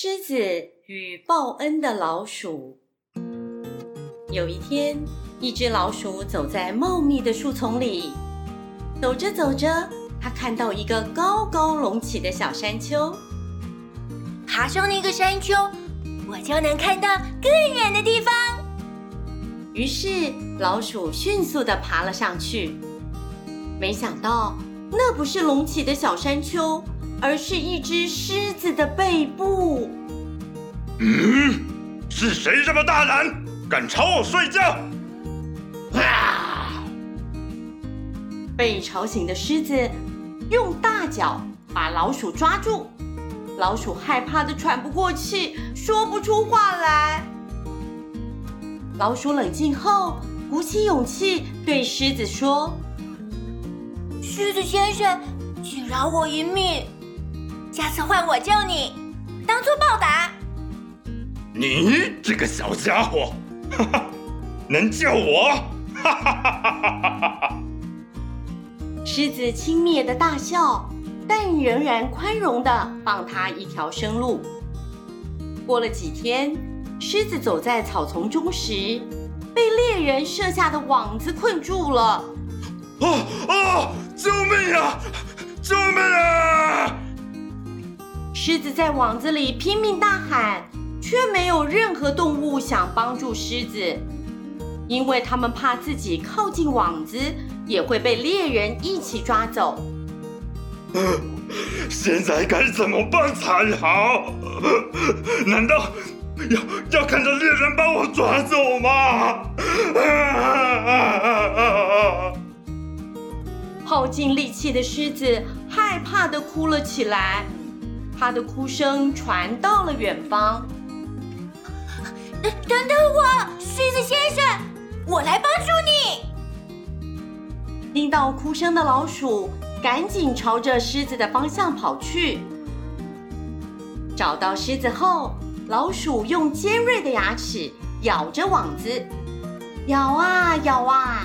狮子与报恩的老鼠。有一天，一只老鼠走在茂密的树丛里，走着走着，它看到一个高高隆起的小山丘。爬上那个山丘，我就能看到更远的地方。于是，老鼠迅速地爬了上去。没想到，那不是隆起的小山丘，而是一只狮子的背部。嗯，是谁这么大胆，敢吵我睡觉？啊！被吵醒的狮子用大脚把老鼠抓住，老鼠害怕的喘不过气，说不出话来。老鼠冷静后，鼓起勇气对狮子说：“狮子先生，请饶我一命，下次换我救你，当做报答。”你这个小家伙，哈哈，能救我？哈哈哈哈哈哈！狮子轻蔑的大笑，但仍然宽容的放他一条生路。过了几天，狮子走在草丛中时，被猎人设下的网子困住了。啊啊！救命啊！救命啊！狮子在网子里拼命大喊。却没有任何动物想帮助狮子，因为他们怕自己靠近网子也会被猎人一起抓走。现在该怎么办才好？难道要要看着猎人把我抓走吗？耗尽力气的狮子害怕的哭了起来，他的哭声传到了远方。等等我，狮子先生，我来帮助你。听到哭声的老鼠赶紧朝着狮子的方向跑去。找到狮子后，老鼠用尖锐的牙齿咬着网子，咬啊咬啊，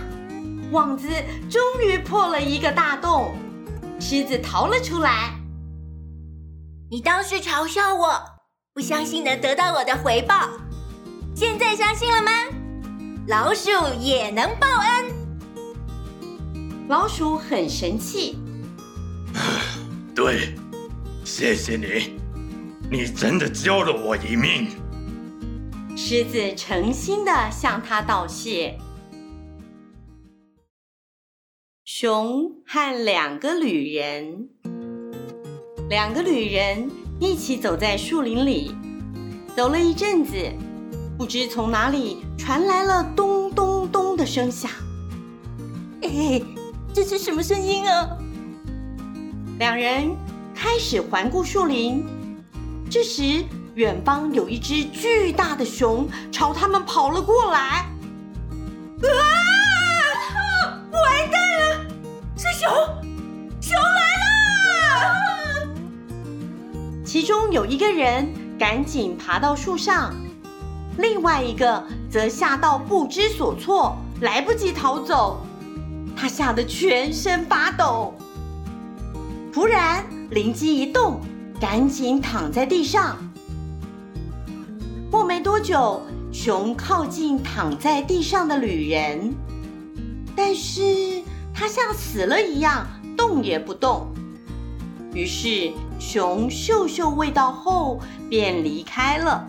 网子终于破了一个大洞，狮子逃了出来。你当时嘲笑我，不相信能得到我的回报。现在相信了吗？老鼠也能报恩。老鼠很神气。对，谢谢你，你真的救了我一命。狮子诚心的向他道谢。熊和两个旅人，两个旅人一起走在树林里，走了一阵子。不知从哪里传来了咚咚咚的声响。哎，这是什么声音啊？两人开始环顾树林。这时，远方有一只巨大的熊朝他们跑了过来。啊！其中有一个人赶紧爬到树上。另外一个则吓到不知所措，来不及逃走，他吓得全身发抖。突然灵机一动，赶紧躺在地上。过没多久，熊靠近躺在地上的旅人，但是他像死了一样，动也不动。于是熊嗅嗅味道后，便离开了。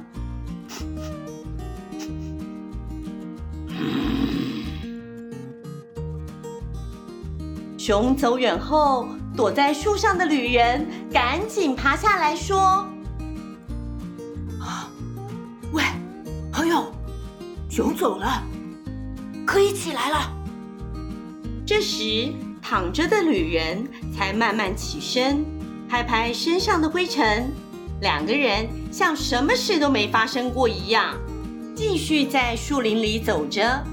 熊走远后，躲在树上的旅人赶紧爬下来说：“啊，喂，朋友，熊走了，可以起来了。”这时，躺着的旅人才慢慢起身，拍拍身上的灰尘，两个人像什么事都没发生过一样，继续在树林里走着。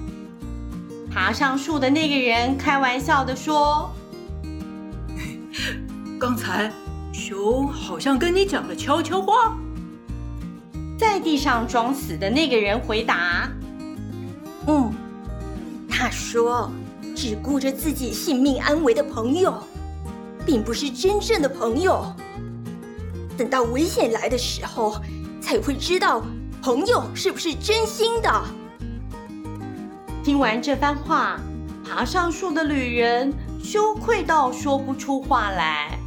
爬上树的那个人开玩笑地说：“刚才熊好像跟你讲了悄悄话。”在地上装死的那个人回答：“嗯，他说只顾着自己性命安危的朋友，并不是真正的朋友。等到危险来的时候，才会知道朋友是不是真心的。听完这番话，爬上树的旅人羞愧到说不出话来。